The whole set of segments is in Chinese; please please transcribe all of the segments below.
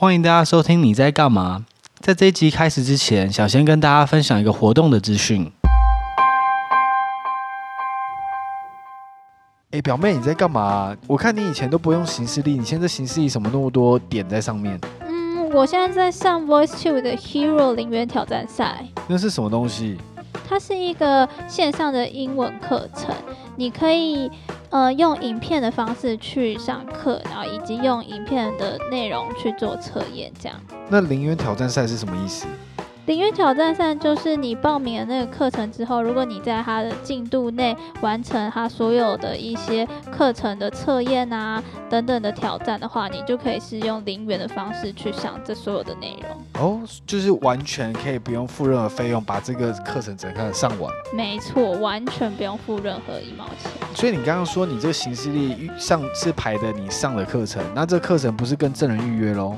欢迎大家收听你在干嘛？在这一集开始之前，想先跟大家分享一个活动的资讯。哎，表妹，你在干嘛？我看你以前都不用行事历，你现在行事历什么那么多点在上面？嗯，我现在在上 VoiceTube 的 Hero 零元挑战赛。那是什么东西？它是一个线上的英文课程，你可以呃用影片的方式去上课，然后以及用影片的内容去做测验，这样。那零元挑战赛是什么意思？零元挑战赛就是你报名了那个课程之后，如果你在它的进度内完成它所有的一些课程的测验啊等等的挑战的话，你就可以是用零元的方式去上这所有的内容。哦，就是完全可以不用付任何费用，把这个课程整个上完。没错，完全不用付任何一毛钱。所以你刚刚说你这个行事历上是排的你上的课程，那这课程不是跟真人预约喽？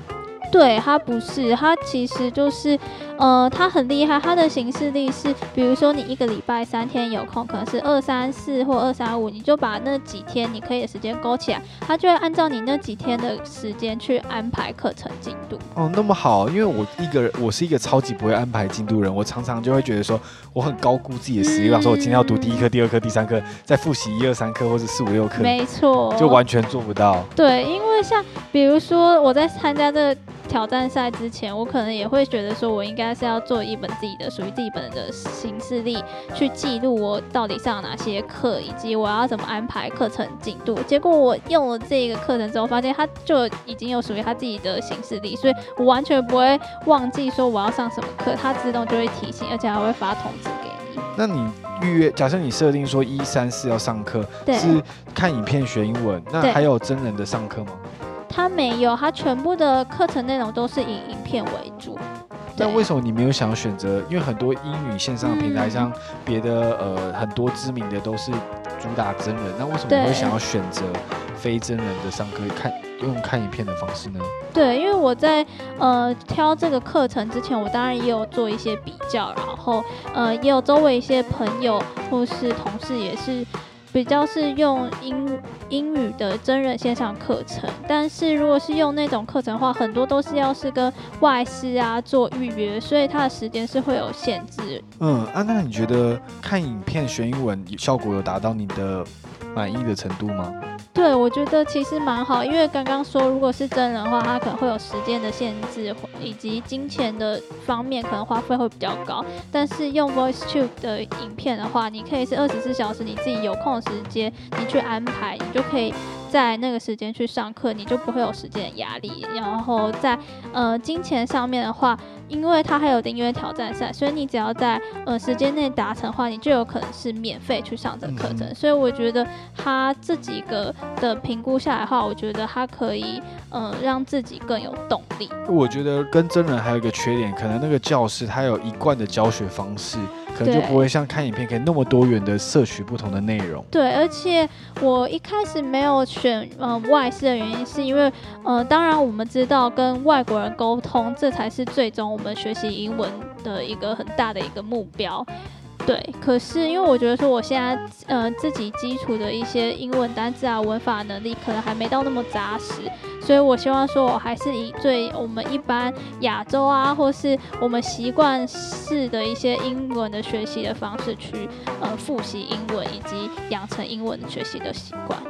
对，它不是，它其实就是。呃，他很厉害，他的形式力是，比如说你一个礼拜三天有空，可能是二三四或二三五，你就把那几天你可以的时间勾起来，他就会按照你那几天的时间去安排课程进度。哦，那么好，因为我一个人，我是一个超级不会安排进度人，我常常就会觉得说我很高估自己的实力，比方说我今天要读第一课、第二课、第三课，再复习一二三课或者四五六课，没错，就完全做不到。对，因为像比如说我在参加这个挑战赛之前，我可能也会觉得说我应该。是要做一本自己的属于自己本人的形式历，去记录我到底上了哪些课，以及我要怎么安排课程进度。结果我用了这个课程之后，发现它就已经有属于它自己的形式历，所以我完全不会忘记说我要上什么课，它自动就会提醒，而且还会发通知给你。那你预约，假设你设定说一三四要上课，是看影片学英文，那还有真人的上课吗？它没有，它全部的课程内容都是以影片为主。那为什么你没有想要选择？因为很多英语线上的平台，像别的呃很多知名的都是主打真人，那为什么你会想要选择非真人的上课，看用看影片的方式呢？对，因为我在呃挑这个课程之前，我当然也有做一些比较，然后呃也有周围一些朋友或是同事也是。比较是用英英语的真人线上课程，但是如果是用那种课程的话，很多都是要是跟外师啊做预约，所以它的时间是会有限制。嗯，啊，那你觉得看影片学英文效果有达到你的满意的程度吗？对，我觉得其实蛮好，因为刚刚说如果是真人的话，他可能会有时间的限制，以及金钱的方面可能花费会比较高。但是用 VoiceTube 的影片的话，你可以是二十四小时你自己有空时间，你去安排，你就可以在那个时间去上课，你就不会有时间的压力。然后在呃金钱上面的话，因为它还有订阅挑战赛，所以你只要在呃时间内达成的话，你就有可能是免费去上这个课程。嗯。所以我觉得它这几个。的评估下来的话，我觉得他可以，呃，让自己更有动力。我觉得跟真人还有一个缺点，可能那个教室他有一贯的教学方式，可能就不会像看影片可以那么多元的摄取不同的内容。对，而且我一开始没有选呃外事的原因，是因为呃，当然我们知道跟外国人沟通，这才是最终我们学习英文的一个很大的一个目标。对，可是因为我觉得说我现在呃自己基础的一些英文单字啊、文法能力可能还没到那么扎实，所以我希望说我还是以最我们一般亚洲啊，或是我们习惯式的一些英文的学习的方式去呃复习英文，以及养成英文学习的习惯。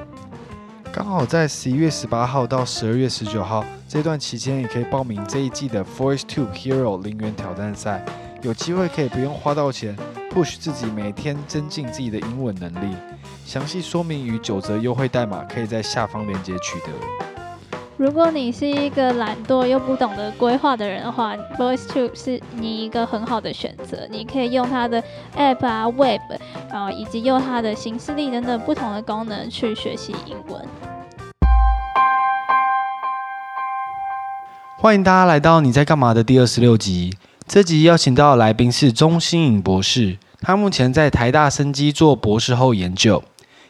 刚好在十一月十八号到十二月十九号这段期间，也可以报名这一季的 VoiceTube Hero 零元挑战赛，有机会可以不用花到钱。push 自己每天增进自己的英文能力，详细说明与九折优惠代码可以在下方链接取得。如果你是一个懒惰又不懂得规划的人的话，VoiceTube 是你一个很好的选择。你可以用它的 App 啊、Web，然后以及用它的行事历等等不同的功能去学习英文。欢迎大家来到你在干嘛的第二十六集。这集邀请到的来宾是钟欣颖博士，他目前在台大生机做博士后研究，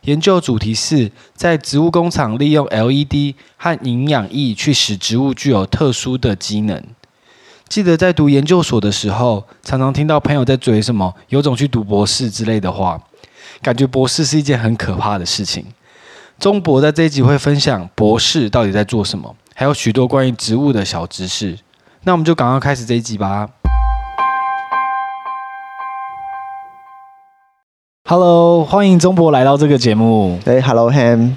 研究主题是在植物工厂利用 LED 和营养液去使植物具有特殊的机能。记得在读研究所的时候，常常听到朋友在嘴什么“有种去读博士”之类的话，感觉博士是一件很可怕的事情。钟博在这一集会分享博士到底在做什么。还有许多关于植物的小知识。那我们就赶快开始这一集吧。Hello，欢迎中博来到这个节目。哎，Hello Ham，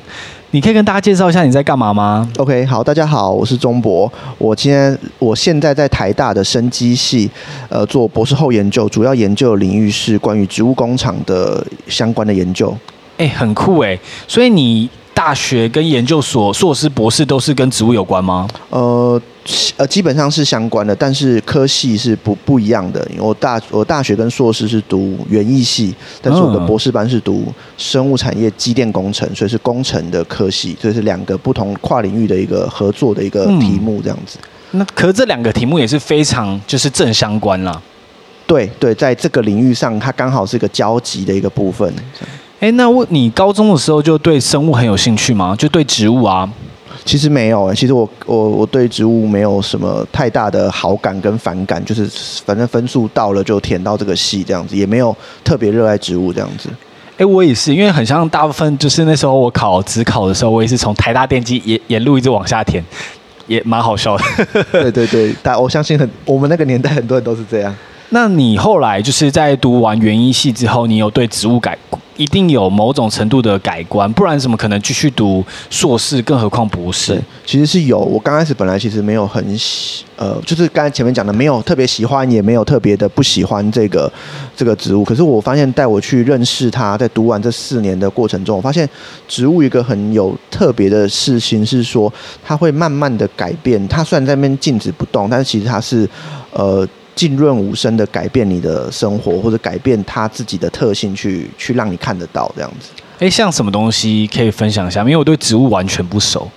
你可以跟大家介绍一下你在干嘛吗？OK，好，大家好，我是钟博，我今天我现在在台大的生机系，呃，做博士后研究，主要研究领域是关于植物工厂的相关的研究。哎，很酷哎，所以你。大学跟研究所硕士、博士都是跟植物有关吗？呃，呃，基本上是相关的，但是科系是不不一样的。我大我大学跟硕士是读园艺系，但是我的博士班是读生物产业机电工程，所以是工程的科系，所以是两个不同跨领域的一个合作的一个题目这样子。嗯、那可是这两个题目也是非常就是正相关啦。对对，在这个领域上，它刚好是一个交集的一个部分。哎，那我你高中的时候就对生物很有兴趣吗？就对植物啊？其实没有，其实我我我对植物没有什么太大的好感跟反感，就是反正分数到了就填到这个系这样子，也没有特别热爱植物这样子。哎，我也是，因为很像大部分，就是那时候我考职考的时候，我也是从台大电机沿沿路一直往下填，也蛮好笑的。对对对，但 我相信很我们那个年代很多人都是这样。那你后来就是在读完园艺系之后，你有对植物改，一定有某种程度的改观，不然怎么可能继续读硕士？更何况博士？其实是有。我刚开始本来其实没有很喜，呃，就是刚才前面讲的，没有特别喜欢，也没有特别的不喜欢这个这个植物。可是我发现带我去认识它，在读完这四年的过程中，我发现植物一个很有特别的事情是说，它会慢慢的改变。它虽然在那边静止不动，但是其实它是，呃。浸润无声的改变你的生活，或者改变它自己的特性去，去去让你看得到这样子。诶，像什么东西可以分享一下？因为我对植物完全不熟。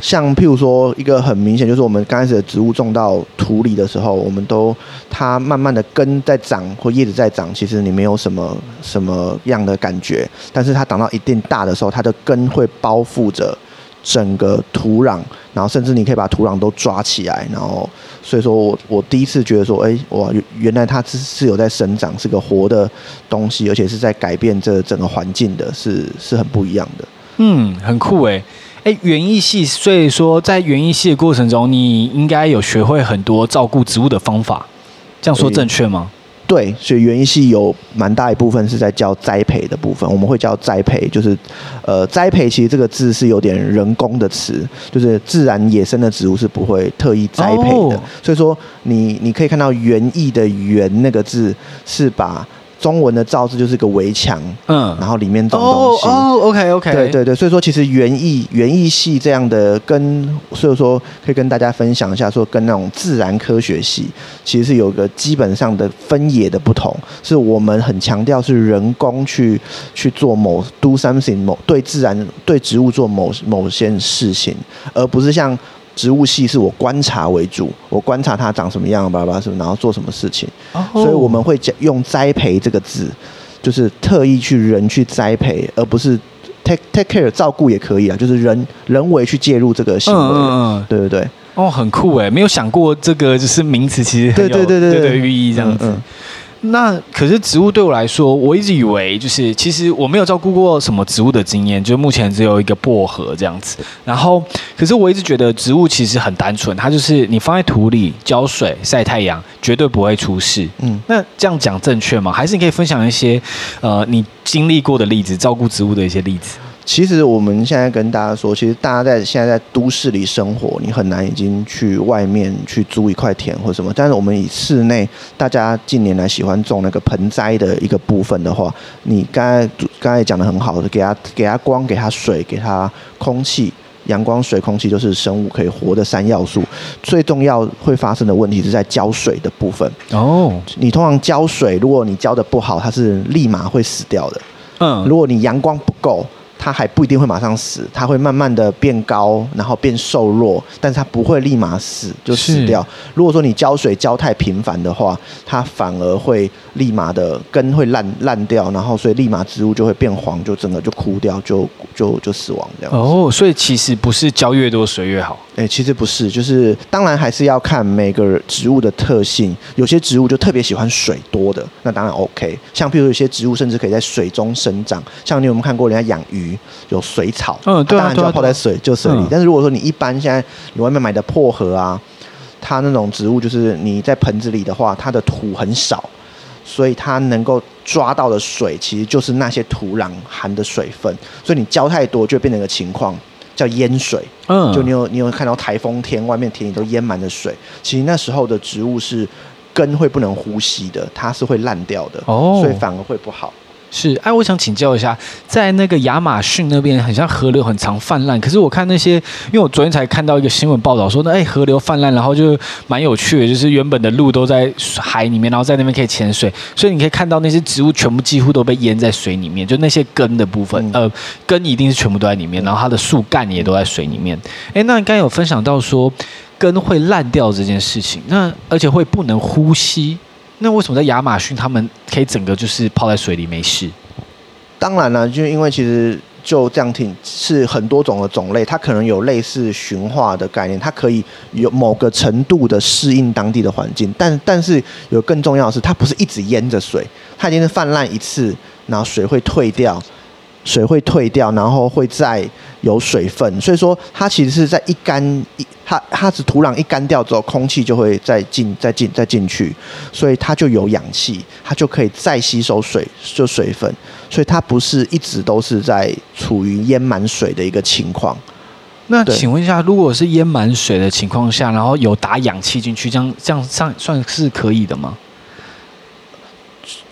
像譬如说，一个很明显就是我们刚开始的植物种到土里的时候，我们都它慢慢的根在长或叶子在长，其实你没有什么什么样的感觉。但是它长到一定大的时候，它的根会包覆着整个土壤，然后甚至你可以把土壤都抓起来，然后。所以说我我第一次觉得说，哎，哇，原来它是是有在生长，是个活的东西，而且是在改变这整个环境的，是是很不一样的。嗯，很酷哎，哎，园艺系，所以说在园艺系的过程中，你应该有学会很多照顾植物的方法，这样说正确吗？对，所以园艺系有蛮大一部分是在教栽培的部分。我们会教栽培，就是，呃，栽培其实这个字是有点人工的词，就是自然野生的植物是不会特意栽培的。哦、所以说你，你你可以看到园艺的“园”那个字是把。中文的造字就是个围墙，嗯，然后里面种东西。哦，OK OK，对对对，所以说其实园艺园艺系这样的跟，所以说可以跟大家分享一下，说跟那种自然科学系其实是有个基本上的分野的不同，是我们很强调是人工去去做某 do something 某对自然对植物做某某些事情，而不是像。植物系是我观察为主，我观察它长什么样，巴拉巴拉，然后做什么事情。Oh. 所以我们会讲用栽培这个字，就是特意去人去栽培，而不是 take take care 照顾也可以啊，就是人人为去介入这个行为。嗯嗯嗯，对对对。哦，很酷哎，没有想过这个就是名词其实很有对对对对对寓意这样子。那可是植物对我来说，我一直以为就是其实我没有照顾过什么植物的经验，就目前只有一个薄荷这样子。然后，可是我一直觉得植物其实很单纯，它就是你放在土里浇水、晒太阳，绝对不会出事。嗯，那这样讲正确吗？还是你可以分享一些呃你经历过的例子，照顾植物的一些例子？其实我们现在跟大家说，其实大家在现在在都市里生活，你很难已经去外面去租一块田或什么。但是我们以室内，大家近年来喜欢种那个盆栽的一个部分的话，你刚才刚才讲的很好的，给它给它光，给它水，给它空气，阳光、水、空气都是生物可以活的三要素。最重要会发生的问题是在浇水的部分。哦，你通常浇水，如果你浇的不好，它是立马会死掉的。嗯，如果你阳光不够。它还不一定会马上死，它会慢慢的变高，然后变瘦弱，但是它不会立马死就死掉。如果说你浇水浇太频繁的话，它反而会立马的根会烂烂掉，然后所以立马植物就会变黄，就整个就枯掉，就就就死亡这样。哦，所以其实不是浇越多水越好。哎、欸，其实不是，就是当然还是要看每个植物的特性。有些植物就特别喜欢水多的，那当然 OK。像譬如有些植物甚至可以在水中生长，像你有没有看过人家养鱼有水草？嗯，对啊，当然就要泡在水就水里。嗯、但是如果说你一般现在你外面买的薄荷啊，它那种植物就是你在盆子里的话，它的土很少，所以它能够抓到的水其实就是那些土壤含的水分，所以你浇太多就会变成一个情况。叫淹水，嗯，就你有你有看到台风天，外面田里都淹满了水。其实那时候的植物是根会不能呼吸的，它是会烂掉的，哦，所以反而会不好。是，哎，我想请教一下，在那个亚马逊那边，很像河流很常泛滥。可是我看那些，因为我昨天才看到一个新闻报道说，那哎，河流泛滥，然后就蛮有趣的，就是原本的路都在海里面，然后在那边可以潜水，所以你可以看到那些植物全部几乎都被淹在水里面，就那些根的部分，嗯、呃，根一定是全部都在里面，然后它的树干也都在水里面。哎，那你刚才有分享到说根会烂掉这件事情，那而且会不能呼吸。那为什么在亚马逊他们可以整个就是泡在水里没事？当然了，就因为其实就这样听是很多种的种类，它可能有类似驯化的概念，它可以有某个程度的适应当地的环境，但但是有更重要的是，它不是一直淹着水，它已经是泛滥一次，然后水会退掉。水会退掉，然后会再有水分，所以说它其实是在一干一它它是土壤一干掉之后，空气就会再进再进再进去，所以它就有氧气，它就可以再吸收水就水分，所以它不是一直都是在处于淹满水的一个情况。那请问一下，如果是淹满水的情况下，然后有打氧气进去，这样这样算算是可以的吗？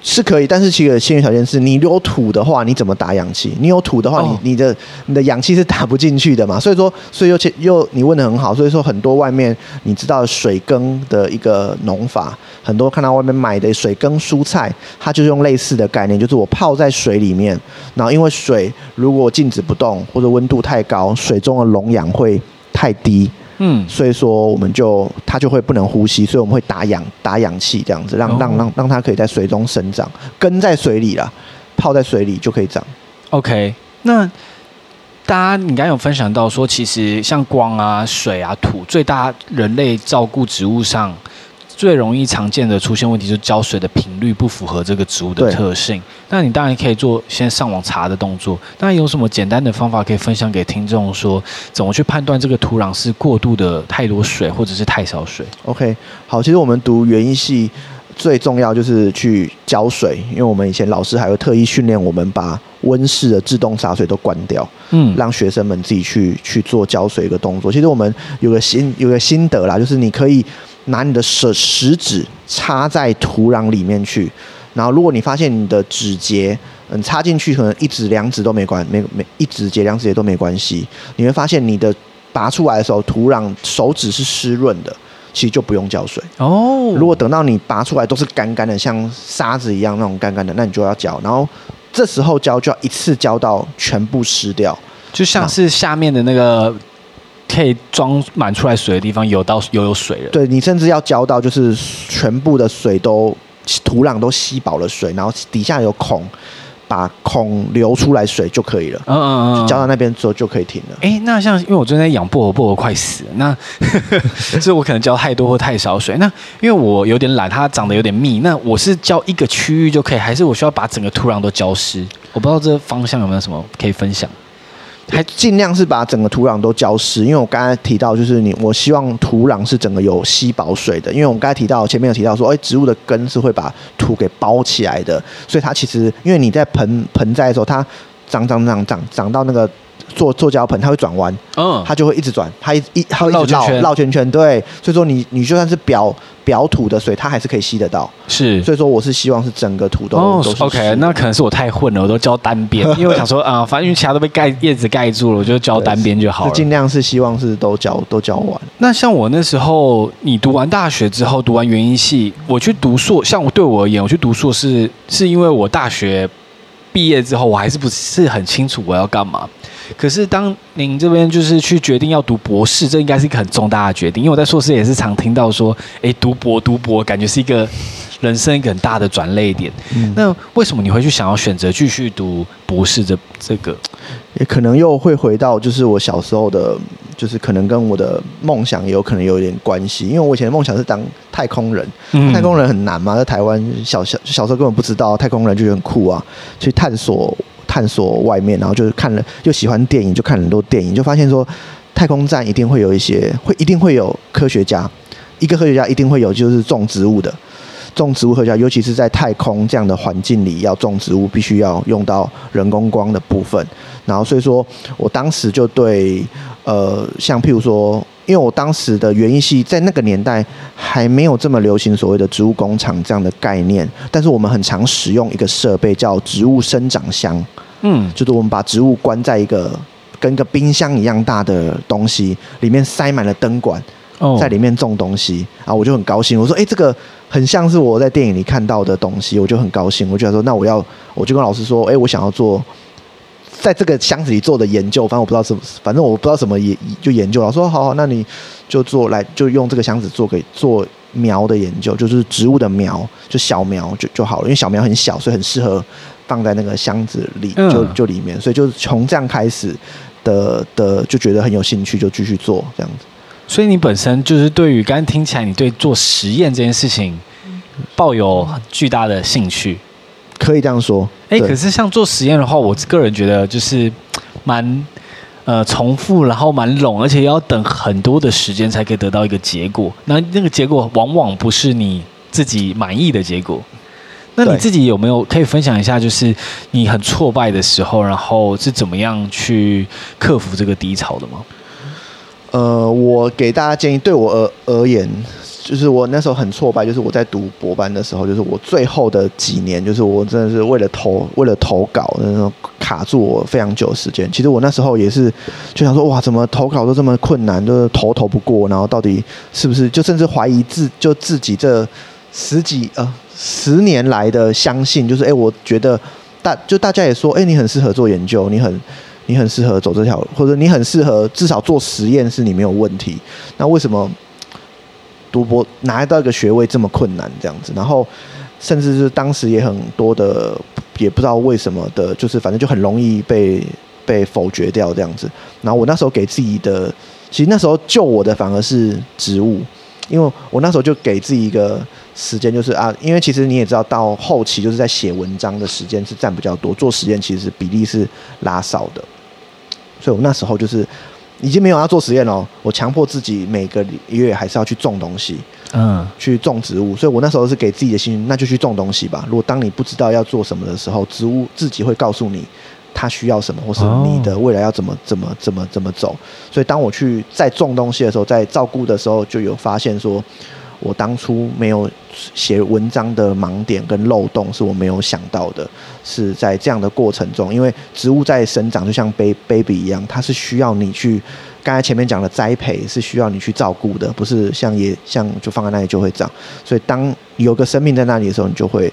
是可以，但是其实先决条件是你有土的话，你怎么打氧气？你有土的话，你你的你的氧气是打不进去的嘛。所以说，所以又又你问的很好。所以说，很多外面你知道水耕的一个农法，很多看到外面买的水耕蔬菜，它就是用类似的概念，就是我泡在水里面，然后因为水如果静止不动或者温度太高，水中的溶氧会太低。嗯，所以说我们就它就会不能呼吸，所以我们会打氧打氧气这样子，让让让让它可以在水中生长，根在水里啦，泡在水里就可以长。OK，那大家你刚刚有分享到说，其实像光啊、水啊、土，最大人类照顾植物上。最容易常见的出现问题就是浇水的频率不符合这个植物的特性。那你当然可以做先上网查的动作。那有什么简单的方法可以分享给听众说，怎么去判断这个土壤是过度的太多水或者是太少水？OK，好，其实我们读园艺系最重要就是去浇水，因为我们以前老师还会特意训练我们把温室的自动洒水都关掉，嗯，让学生们自己去去做浇水一个动作。其实我们有个心有个心得啦，就是你可以。拿你的手食指插在土壤里面去，然后如果你发现你的指节，嗯，插进去可能一指两指都没关，没没一指节两指节都没关系，你会发现你的拔出来的时候，土壤手指是湿润的，其实就不用浇水哦。如果等到你拔出来都是干干的，像沙子一样那种干干的，那你就要浇，然后这时候浇就要一次浇到全部湿掉，就像是下面的那个。可以装满出来水的地方，有到有有水了。对，你甚至要浇到，就是全部的水都土壤都吸饱了水，然后底下有孔，把孔流出来水就可以了。嗯嗯嗯，浇到那边之后就可以停了。哎、欸，那像因为我最近在养薄荷，薄荷快死了，那 所以我可能浇太多或太少水。那因为我有点懒，它长得有点密，那我是浇一个区域就可以，还是我需要把整个土壤都浇湿？我不知道这方向有没有什么可以分享。还尽量是把整个土壤都浇湿，因为我刚才提到，就是你，我希望土壤是整个有吸饱水的，因为我们刚才提到前面有提到说，哎，植物的根是会把土给包起来的，所以它其实因为你在盆盆栽的时候，它长长长长长到那个。做做浇盆，它会转弯，嗯，它就会一直转，它一一它会一直绕绕圈圈，对，所以说你你就算是表表土的水，它还是可以吸得到，是，所以说我是希望是整个土都、哦、都是 OK，那可能是我太混了，我都浇单边，因为我想说啊、呃，反正因为其他都被盖叶子盖住了，我就浇单边就好了，尽量是希望是都浇都浇完。那像我那时候，你读完大学之后，读完园艺系，我去读硕，像我对我而言，我去读硕士，是因为我大学毕业之后，我还是不是很清楚我要干嘛。可是，当您这边就是去决定要读博士，这应该是一个很重大的决定。因为我在硕士也是常听到说，哎，读博读博，感觉是一个人生一个很大的转捩点。嗯、那为什么你会去想要选择继续读博士这这个？也可能又会回到就是我小时候的。就是可能跟我的梦想也有可能有一点关系，因为我以前的梦想是当太空人，嗯太空人很难嘛，在台湾小小小时候根本不知道太空人就很酷啊，去探索探索外面，然后就是看了又喜欢电影，就看很多电影，就发现说太空站一定会有一些会一定会有科学家，一个科学家一定会有就是种植物的。种植物科学家，尤其是在太空这样的环境里，要种植物必须要用到人工光的部分。然后，所以说我当时就对，呃，像譬如说，因为我当时的园艺系在那个年代还没有这么流行所谓的植物工厂这样的概念，但是我们很常使用一个设备叫植物生长箱，嗯，就是我们把植物关在一个跟个冰箱一样大的东西里面，塞满了灯管。在里面种东西啊，我就很高兴。我说：“哎，这个很像是我在电影里看到的东西。”我就很高兴。我就说：“那我要，我就跟老师说：‘哎，我想要做在这个箱子里做的研究。’反正我不知道什么，反正我不知道什么研就研究了。说好好，那你就做来，就用这个箱子做给做苗的研究，就是植物的苗，就小苗就就好了。因为小苗很小，所以很适合放在那个箱子里，就就里面。所以就是从这样开始的的，就觉得很有兴趣，就继续做这样子。”所以你本身就是对于刚刚听起来，你对做实验这件事情抱有巨大的兴趣，可以这样说。哎、欸，可是像做实验的话，我个人觉得就是蛮呃重复，然后蛮冗，而且要等很多的时间才可以得到一个结果。那那个结果往往不是你自己满意的结果。那你自己有没有可以分享一下，就是你很挫败的时候，然后是怎么样去克服这个低潮的吗？呃，我给大家建议，对我而而言，就是我那时候很挫败，就是我在读博班的时候，就是我最后的几年，就是我真的是为了投为了投稿，那种卡住我非常久时间。其实我那时候也是就想说，哇，怎么投稿都这么困难，就是投投不过，然后到底是不是就甚至怀疑自就自己这十几呃十年来的相信，就是哎，我觉得大就大家也说，哎，你很适合做研究，你很。你很适合走这条路，或者你很适合至少做实验是你没有问题。那为什么读博拿到一个学位这么困难？这样子，然后甚至是当时也很多的，也不知道为什么的，就是反正就很容易被被否决掉这样子。然后我那时候给自己的，其实那时候救我的反而是植物，因为我那时候就给自己一个时间，就是啊，因为其实你也知道，到后期就是在写文章的时间是占比较多，做实验其实比例是拉少的。所以，我那时候就是已经没有要做实验了。我强迫自己每个月还是要去种东西，嗯，去种植物。所以我那时候是给自己的心，那就去种东西吧。如果当你不知道要做什么的时候，植物自己会告诉你它需要什么，或是你的未来要怎么怎么怎么怎么走。所以，当我去在种东西的时候，在照顾的时候，就有发现说。我当初没有写文章的盲点跟漏洞是我没有想到的，是在这样的过程中，因为植物在生长就像 baby 一样，它是需要你去，刚才前面讲的栽培是需要你去照顾的，不是像也像就放在那里就会长。所以当有个生命在那里的时候，你就会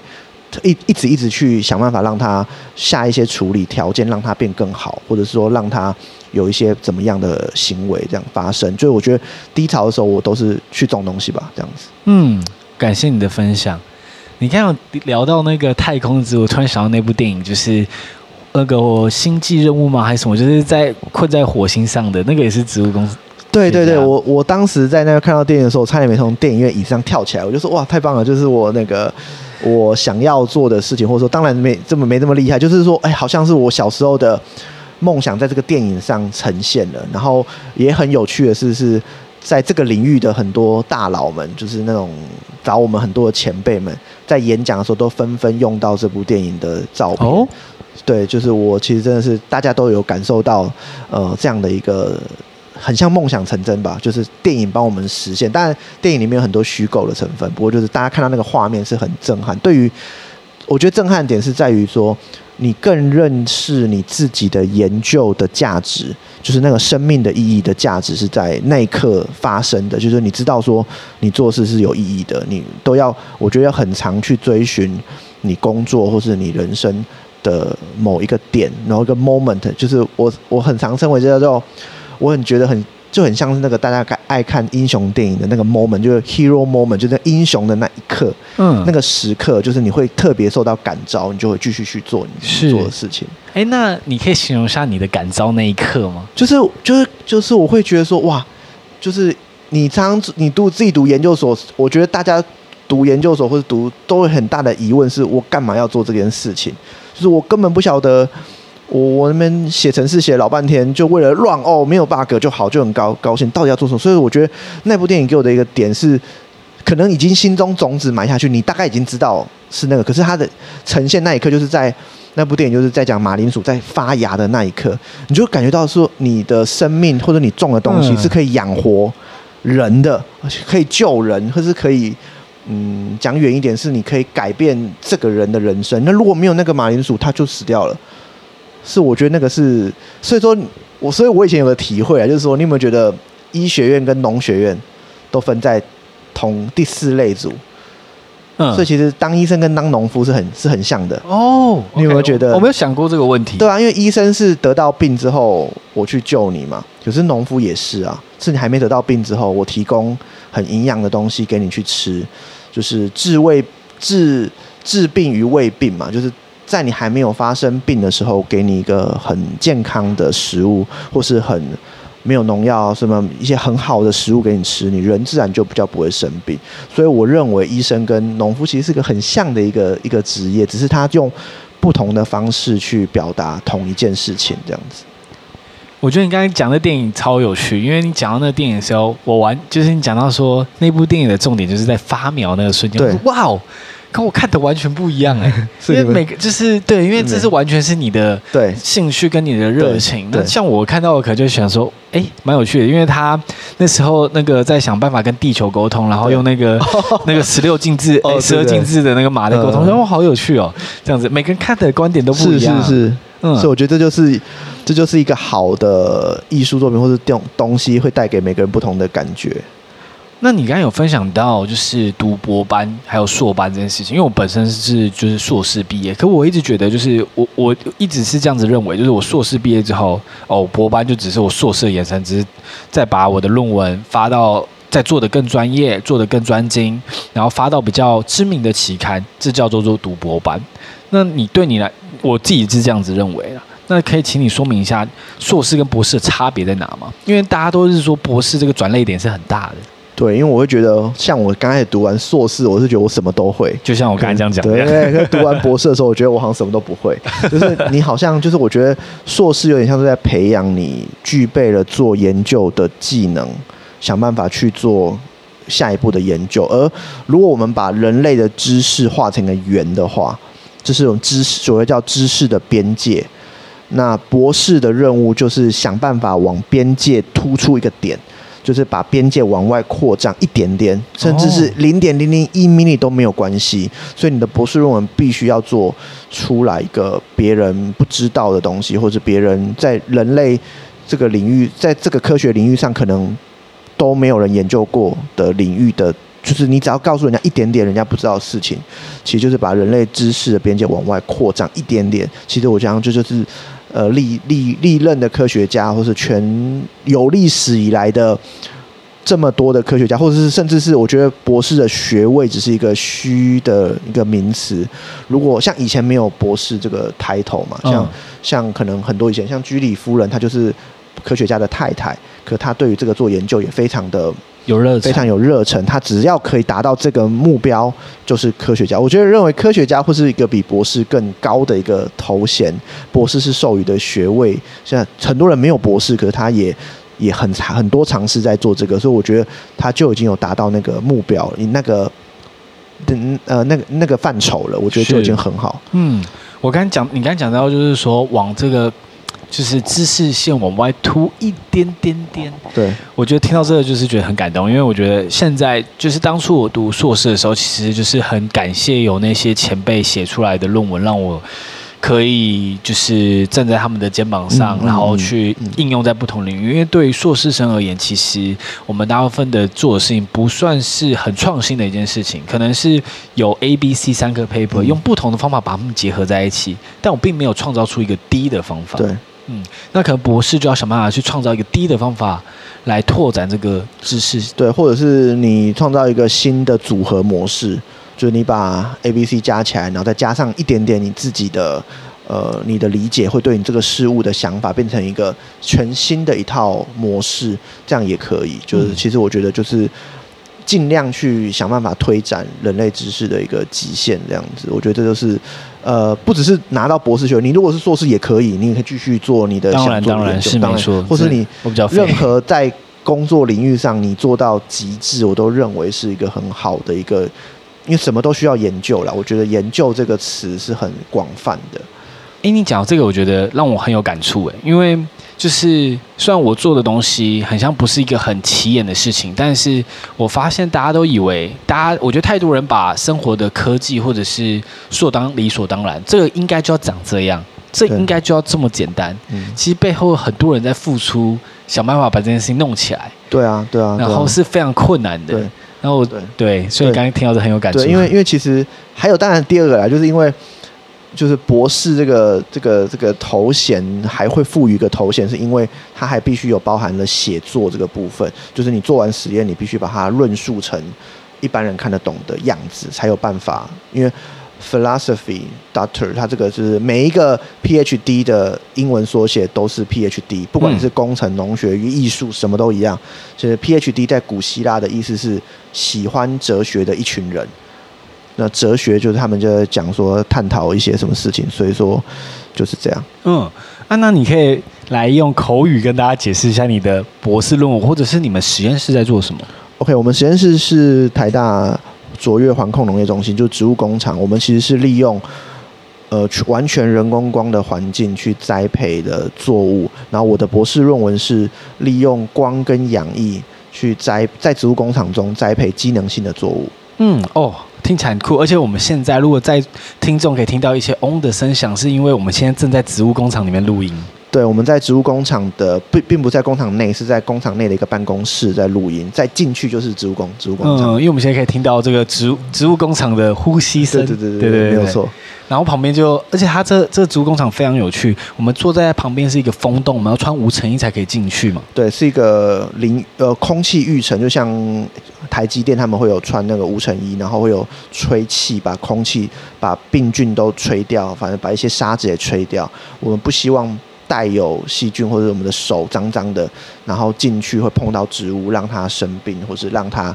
一一直一直去想办法让它下一些处理条件，让它变更好，或者是说让它。有一些怎么样的行为这样发生，就是我觉得低潮的时候，我都是去种东西吧，这样子。嗯，感谢你的分享。你刚刚聊到那个太空之，我突然想到那部电影，就是那个星际任务吗？还是什么？就是在困在火星上的那个，也是植物公司。对对对，我我当时在那个看到电影的时候，我差点没从电影院椅子上跳起来。我就说哇，太棒了！就是我那个我想要做的事情，或者说当然没这么没这么厉害，就是说哎，好像是我小时候的。梦想在这个电影上呈现了，然后也很有趣的是，是在这个领域的很多大佬们，就是那种找我们很多的前辈们，在演讲的时候都纷纷用到这部电影的照片。哦，对，就是我其实真的是大家都有感受到，呃，这样的一个很像梦想成真吧，就是电影帮我们实现。当然，电影里面有很多虚构的成分，不过就是大家看到那个画面是很震撼。对于我觉得震撼点是在于说。你更认识你自己的研究的价值，就是那个生命的意义的价值是在那一刻发生的。就是你知道说你做事是有意义的，你都要，我觉得要很常去追寻你工作或是你人生的某一个点，然后一个 moment。就是我我很常称为这叫做，我很觉得很就很像是那个大家爱看英雄电影的那个 moment，就是 hero moment，就是英雄的那一刻，嗯，那个时刻，就是你会特别受到感召，你就会继续去做你做的事情。哎，那你可以形容一下你的感召那一刻吗？就是就是就是我会觉得说哇，就是你常常你读自己读研究所，我觉得大家读研究所或者读都会很大的疑问，是我干嘛要做这件事情？就是我根本不晓得。我我那边写程式写老半天，就为了 run 哦，没有 bug 就好，就很高高兴。到底要做什么？所以我觉得那部电影给我的一个点是，可能已经心中种子埋下去，你大概已经知道是那个。可是它的呈现那一刻，就是在那部电影就是在讲马铃薯在发芽的那一刻，你就感觉到说你的生命或者你种的东西是可以养活人的，而且可以救人，或是可以嗯讲远一点，是你可以改变这个人的人生。那如果没有那个马铃薯，他就死掉了。是，我觉得那个是，所以说我，所以我以前有个体会啊，就是说，你有没有觉得医学院跟农学院都分在同第四类组？嗯，所以其实当医生跟当农夫是很是很像的哦。你有没有觉得？我没有想过这个问题。对啊，因为医生是得到病之后我去救你嘛，可是农夫也是啊，是你还没得到病之后，我提供很营养的东西给你去吃，就是治胃治治病于未病嘛，就是。在你还没有发生病的时候，给你一个很健康的食物，或是很没有农药，什么一些很好的食物给你吃，你人自然就比较不会生病。所以我认为医生跟农夫其实是个很像的一个一个职业，只是他用不同的方式去表达同一件事情，这样子。我觉得你刚才讲的电影超有趣，因为你讲到那个电影的时候，我完就是你讲到说那部电影的重点就是在发苗那个瞬间，对，哇哦。跟我看的完全不一样哎，因为每个就是对，因为这是完全是你的对。兴趣跟你的热情。那像我看到的，可能就想说，哎，蛮有趣的，因为他那时候那个在想办法跟地球沟通，然后用那个 那个十六进制、十二进制的那个马来沟通，然后好有趣哦，这样子，每个人看的观点都不一样，是是是，嗯，所以我觉得这就是这就是一个好的艺术作品，或者这种东西会带给每个人不同的感觉。那你刚刚有分享到就是读博班还有硕班这件事情，因为我本身是就是硕士毕业，可我一直觉得就是我我一直是这样子认为，就是我硕士毕业之后，哦，博班就只是我硕士的延伸，只是再把我的论文发到再做得更专业，做得更专精，然后发到比较知名的期刊，这叫做做读博班。那你对你来，我自己是这样子认为的。那可以请你说明一下硕士跟博士的差别在哪吗？因为大家都是说博士这个转捩点是很大的。对，因为我会觉得，像我刚开始读完硕士，我是觉得我什么都会，就像我刚才这样讲。对，因为读完博士的时候，我觉得我好像什么都不会。就是你好像，就是我觉得硕士有点像是在培养你具备了做研究的技能，想办法去做下一步的研究。而如果我们把人类的知识画成个圆的话，就是这种知识，所谓叫知识的边界。那博士的任务就是想办法往边界突出一个点。就是把边界往外扩张一点点，甚至是零点零零一 mini 都没有关系。所以你的博士论文必须要做出来一个别人不知道的东西，或者别人在人类这个领域，在这个科学领域上可能都没有人研究过的领域的，就是你只要告诉人家一点点人家不知道的事情，其实就是把人类知识的边界往外扩张一点点。其实我讲这就是。呃，历历历任的科学家，或是全有历史以来的这么多的科学家，或者是甚至是我觉得博士的学位只是一个虚的一个名词。如果像以前没有博士这个 title 嘛，像、嗯、像可能很多以前像居里夫人，她就是科学家的太太，可她对于这个做研究也非常的。有热，非常有热忱。他只要可以达到这个目标，就是科学家。我觉得认为科学家会是一个比博士更高的一个头衔。博士是授予的学位，现在很多人没有博士，可是他也也很很多尝试在做这个，所以我觉得他就已经有达到那个目标，你那个嗯呃那个那个范畴了。我觉得就已经很好。嗯，我刚才讲，你刚才讲到就是说往这个。就是知识线往外凸一点点点，对，我觉得听到这个就是觉得很感动，因为我觉得现在就是当初我读硕士的时候，其实就是很感谢有那些前辈写出来的论文，让我可以就是站在他们的肩膀上，然后去应用在不同领域。因为对于硕士生而言，其实我们大部分的做的事情不算是很创新的一件事情，可能是有 A、B、C 三个 paper，用不同的方法把它们结合在一起，但我并没有创造出一个 D 的方法。对。嗯，那可能博士就要想办法去创造一个低的方法来拓展这个知识，对，或者是你创造一个新的组合模式，就是你把 A、B、C 加起来，然后再加上一点点你自己的呃你的理解，会对你这个事物的想法变成一个全新的一套模式，这样也可以。就是其实我觉得就是尽量去想办法推展人类知识的一个极限，这样子，我觉得这就是。呃，不只是拿到博士学位，你如果是硕士也可以，你也可以继续做你的当然，当然是没错，或是你任何在工作领域上你做到极致，我都认为是一个很好的一个，因为什么都需要研究啦。我觉得研究这个词是很广泛的。哎，你讲这个，我觉得让我很有感触，哎，因为。就是虽然我做的东西很像不是一个很起眼的事情，但是我发现大家都以为，大家我觉得太多人把生活的科技或者是所当理所当然，这个应该就要长这样，这应该就要这么简单。嗯，其实背后很多人在付出，想办法把这件事情弄起来。对啊，对啊，然后是非常困难的。对，然后对，所以刚刚听到的很有感触。因为因为其实还有当然第二个啦，就是因为。就是博士这个这个这个头衔还会赋予一个头衔，是因为它还必须有包含了写作这个部分。就是你做完实验，你必须把它论述成一般人看得懂的样子，才有办法。因为 philosophy doctor，它这个是每一个 PhD 的英文缩写都是 PhD，不管你是工程、农学与、艺术，什么都一样。就是 PhD 在古希腊的意思是喜欢哲学的一群人。那哲学就是他们就在讲说探讨一些什么事情，所以说就是这样。嗯，啊，那你可以来用口语跟大家解释一下你的博士论文，或者是你们实验室在做什么？OK，我们实验室是台大卓越环控农业中心，就是植物工厂。我们其实是利用呃完全人工光的环境去栽培的作物。然后我的博士论文是利用光跟氧液去栽在植物工厂中栽培机能性的作物。嗯，哦。听起来很酷，而且我们现在如果在听众可以听到一些嗡的声响，是因为我们现在正在植物工厂里面录音。对，我们在植物工厂的，并并不在工厂内，是在工厂内的一个办公室在录音。再进去就是植物工植物工厂。嗯，因为我们现在可以听到这个植物植物工厂的呼吸声。对对对对对，对，对，没有错。然后旁边就，而且它这这个植物工厂非常有趣。我们坐在旁边是一个风洞，我们要穿无尘衣才可以进去嘛。对，是一个零呃空气浴层，就像台积电他们会有穿那个无尘衣，然后会有吹气把空气把病菌都吹掉，反正把一些沙子也吹掉。我们不希望带有细菌或者我们的手脏脏的，然后进去会碰到植物让它生病，或是让它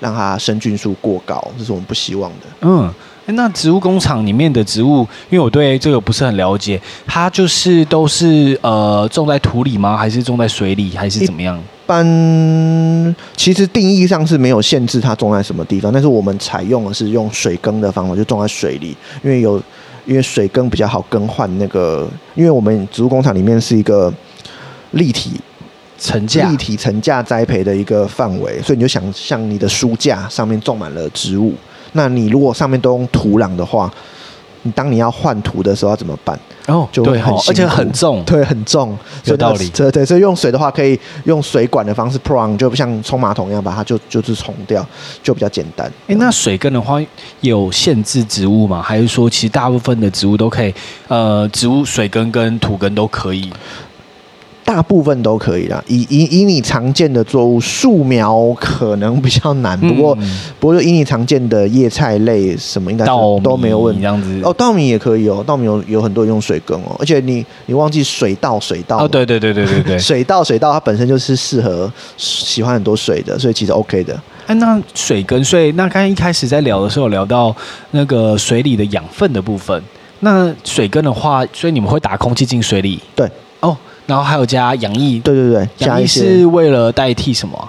让它生菌数过高，这是我们不希望的。嗯。那植物工厂里面的植物，因为我对这个不是很了解，它就是都是呃种在土里吗？还是种在水里？还是怎么样？一般其实定义上是没有限制它种在什么地方，但是我们采用的是用水耕的方法，就种在水里，因为有因为水耕比较好更换那个，因为我们植物工厂里面是一个立体层架、立体层架栽培的一个范围，所以你就想像你的书架上面种满了植物。那你如果上面都用土壤的话，你当你要换土的时候要怎么办？哦，就会很，而且很重，对，很重，有道理。对对，所以用水的话，可以用水管的方式，prong 就像冲马桶一样，把它就就是冲掉，就比较简单。哎，那水根的话有限制植物吗？还是说其实大部分的植物都可以？呃，植物水根跟土根都可以？大部分都可以啦，以以以你常见的作物，树苗可能比较难，不过、嗯、不过以你常见的叶菜类什么应该都没有问题。这样子哦，稻米也可以哦，稻米有有很多人用水耕哦，而且你你忘记水稻水稻哦，对对对对对对，水稻水稻它本身就是适合喜欢很多水的，所以其实 OK 的。哎，那水耕，所以那刚刚一开始在聊的时候聊到那个水里的养分的部分，那水耕的话，所以你们会打空气进水里？对，哦。然后还有加氧液，对对对，氧液是为了代替什么？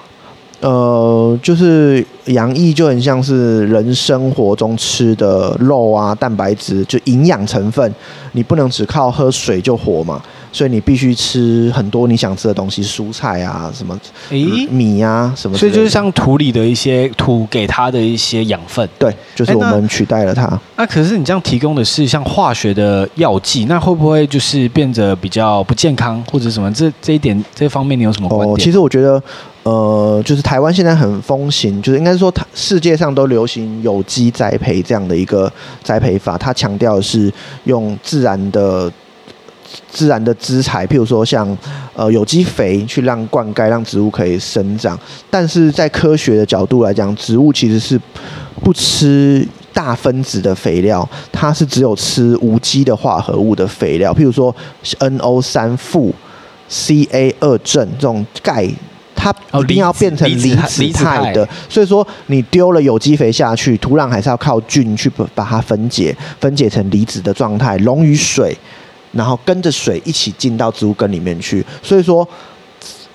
呃，就是氧液就很像是人生活中吃的肉啊、蛋白质，就营养成分，你不能只靠喝水就活嘛。所以你必须吃很多你想吃的东西，蔬菜啊，什么，诶，米啊，什么。所以就是像土里的一些土给它的一些养分。对，就是我们取代了它。那，那可是你这样提供的是像化学的药剂，那会不会就是变得比较不健康或者什么？这这一点这方面你有什么观点？哦，其实我觉得，呃，就是台湾现在很风行，就是应该说，它世界上都流行有机栽培这样的一个栽培法，它强调的是用自然的。自然的资材，譬如说像呃有机肥去让灌溉，让植物可以生长。但是在科学的角度来讲，植物其实是不吃大分子的肥料，它是只有吃无机的化合物的肥料，譬如说 NO 三负、Ca 二正这种钙。它一定要变成离子态的，所以说你丢了有机肥下去，土壤还是要靠菌去把它分解，分解成离子的状态，溶于水，然后跟着水一起进到植物根里面去。所以说，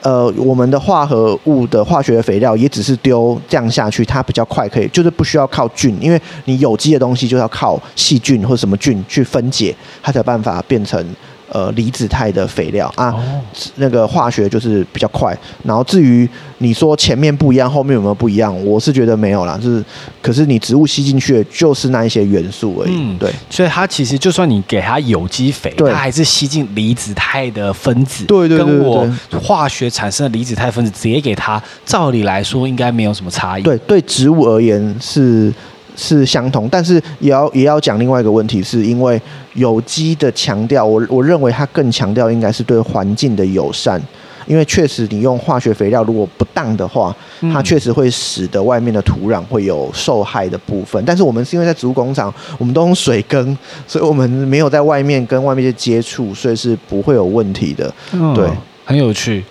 呃，我们的化合物的化学肥料也只是丢这样下去，它比较快可以，就是不需要靠菌，因为你有机的东西就要靠细菌或什么菌去分解，它才有办法变成。呃，离子态的肥料啊，哦、那个化学就是比较快。然后至于你说前面不一样，后面有没有不一样？我是觉得没有啦，就是可是你植物吸进去的就是那一些元素而已。嗯，对。所以它其实就算你给它有机肥，它还是吸进离子态的分子。对对对，对，对，跟我化学产生的离子态分子直接给它，照理来说应该没有什么差异。对，对植物而言是。是相同，但是也要也要讲另外一个问题，是因为有机的强调，我我认为它更强调应该是对环境的友善，因为确实你用化学肥料如果不当的话，它确实会使得外面的土壤会有受害的部分。但是我们是因为在植物工厂，我们都用水耕，所以我们没有在外面跟外面去接触，所以是不会有问题的。对，嗯，很有趣。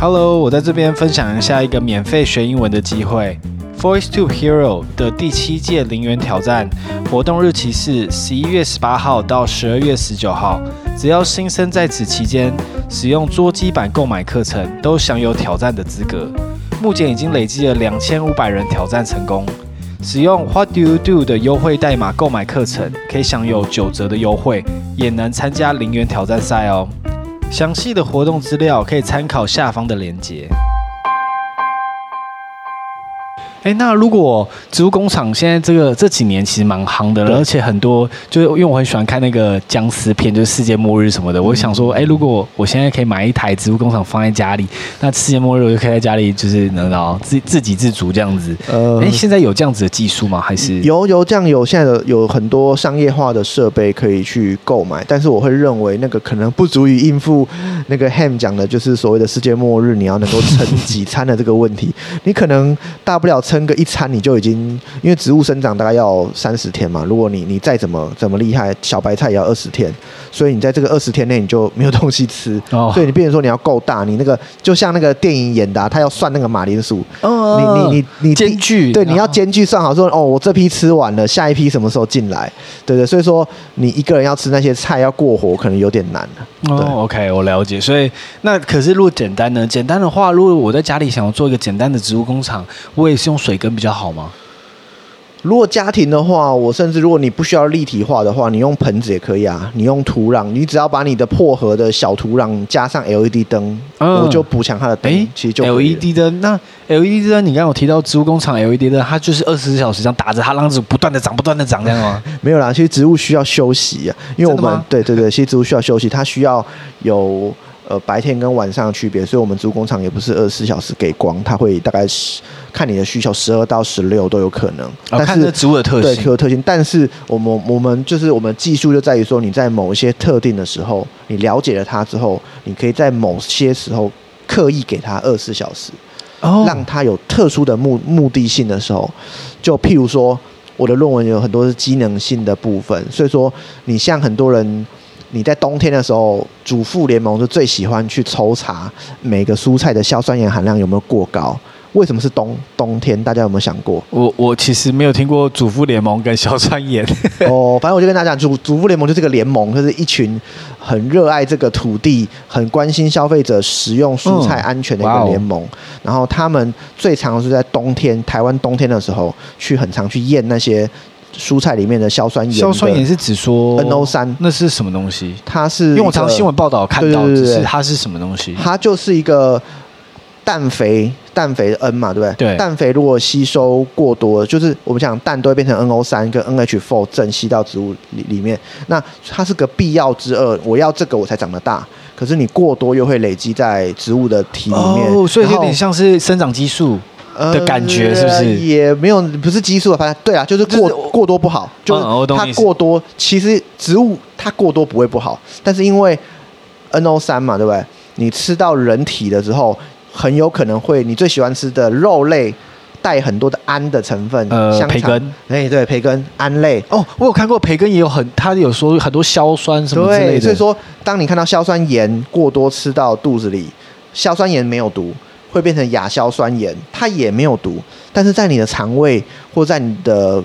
Hello，我在这边分享一下一个免费学英文的机会。VoiceTube Hero 的第七届零元挑战活动日期是十一月十八号到十二月十九号，只要新生在此期间使用桌机版购买课程，都享有挑战的资格。目前已经累计了两千五百人挑战成功。使用 What do you do 的优惠代码购买课程，可以享有九折的优惠，也能参加零元挑战赛哦。详细的活动资料可以参考下方的链接。哎，那如果植物工厂现在这个这几年其实蛮夯的了，而且很多就是因为我很喜欢看那个僵尸片，就是世界末日什么的。我想说，哎，如果我现在可以买一台植物工厂放在家里，那世界末日我就可以在家里就是能后自自给自足这样子。呃，哎，现在有这样子的技术吗？还是有有这样有现在的有很多商业化的设备可以去购买，但是我会认为那个可能不足以应付那个 Ham 讲的，就是所谓的世界末日，你要能够 撑几餐的这个问题。你可能大不了撑。个一餐你就已经，因为植物生长大概要三十天嘛。如果你你再怎么怎么厉害，小白菜也要二十天，所以你在这个二十天内你就没有东西吃。哦，所以你变成说你要够大，你那个就像那个电影演的，啊，他要算那个马铃薯。哦，你你你你间距对，你要间距算好，说哦，我这批吃完了，下一批什么时候进来？对对，所以说你一个人要吃那些菜要过活，可能有点难了。哦，OK，我了解。所以那可是如果简单呢？简单的话，如果我在家里想要做一个简单的植物工厂，我也是用水根比较好吗？如果家庭的话，我甚至如果你不需要立体化的话，你用盆子也可以啊。你用土壤，你只要把你的破盒的小土壤加上 LED 灯，嗯、我就补强它的灯。欸、其实就 LED 灯，那 LED 灯，你刚刚有提到植物工厂 LED 灯，它就是二十四小时这样打着，它让子不断的长，不断的长这样吗？没有啦，其实植物需要休息啊，因为我们对对对，其实植物需要休息，它需要有。呃，白天跟晚上的区别，所以我们植物工厂也不是二十四小时给光，它会大概是看你的需求，十二到十六都有可能。哦、但是植物的特性，对，植物特性。但是我们我们就是我们技术就在于说，你在某一些特定的时候，你了解了它之后，你可以在某些时候刻意给它二十四小时，哦，让它有特殊的目目的性的时候，就譬如说，我的论文有很多是机能性的部分，所以说你像很多人。你在冬天的时候，主妇联盟就最喜欢去抽查每个蔬菜的硝酸盐含量有没有过高。为什么是冬冬天？大家有没有想过？我我其实没有听过主妇联盟跟硝酸盐。哦，反正我就跟大家讲，主主妇联盟就是个联盟，就是一群很热爱这个土地、很关心消费者食用蔬菜安全的一个联盟。嗯、然后他们最常是在冬天，台湾冬天的时候去很常去验那些。蔬菜里面的硝酸盐，硝酸盐是指说 NO 三，那是什么东西？它是因为我常新闻报道看到，只是它是什么东西？它就是一个氮肥，氮肥的 N 嘛，对不对？对。氮肥如果吸收过多，就是我们讲氮都会变成 NO 三跟 NH4 正吸到植物里里面，那它是个必要之二。我要这个我才长得大，可是你过多又会累积在植物的体里面，哦，所以有点像是生长激素。的感觉，是不是？呃、也没有，不是激素的，反正对啊，就是过、就是、过多不好，就是它过多，其实植物它过多不会不好，但是因为 NO 三嘛，对不对？你吃到人体的时候，很有可能会你最喜欢吃的肉类。带很多的氨的成分，呃，培根，哎、欸，对，培根氨类。哦，我有看过培根也有很，它有说很多硝酸什么之类的。所以说，当你看到硝酸盐过多吃到肚子里，硝酸盐没有毒，会变成亚硝酸盐，它也没有毒，但是在你的肠胃或在你的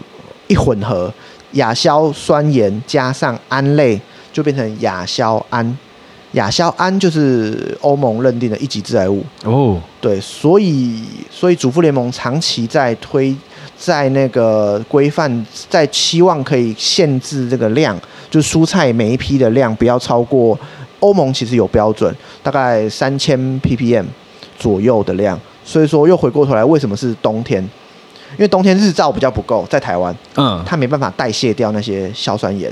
一混合，亚硝酸盐加上胺类，就变成亚硝胺。亚硝胺就是欧盟认定的一级致癌物。哦，对，所以所以主妇联盟长期在推，在那个规范，在期望可以限制这个量，就是蔬菜每一批的量不要超过欧盟其实有标准，大概三千 ppm 左右的量。所以说又回过头来，为什么是冬天？因为冬天日照比较不够，在台湾，嗯，它没办法代谢掉那些硝酸盐。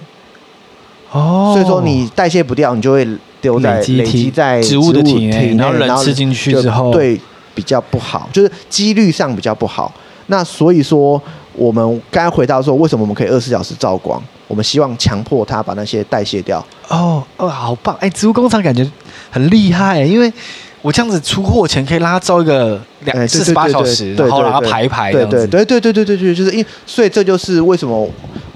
哦，所以说你代谢不掉，你就会。丢在累积在植物的体内，然后人吃进去之后，对比较不好，就是几率上比较不好。那所以说，我们刚刚回到说，为什么我们可以二十四小时照光？我们希望强迫它把那些代谢掉。哦哦，好棒！哎，植物工厂感觉很厉害，因为我这样子出货前可以让它照一个两四十八小时，然后让它排一排，对对对对对对对对，就是因为所以这就是为什么。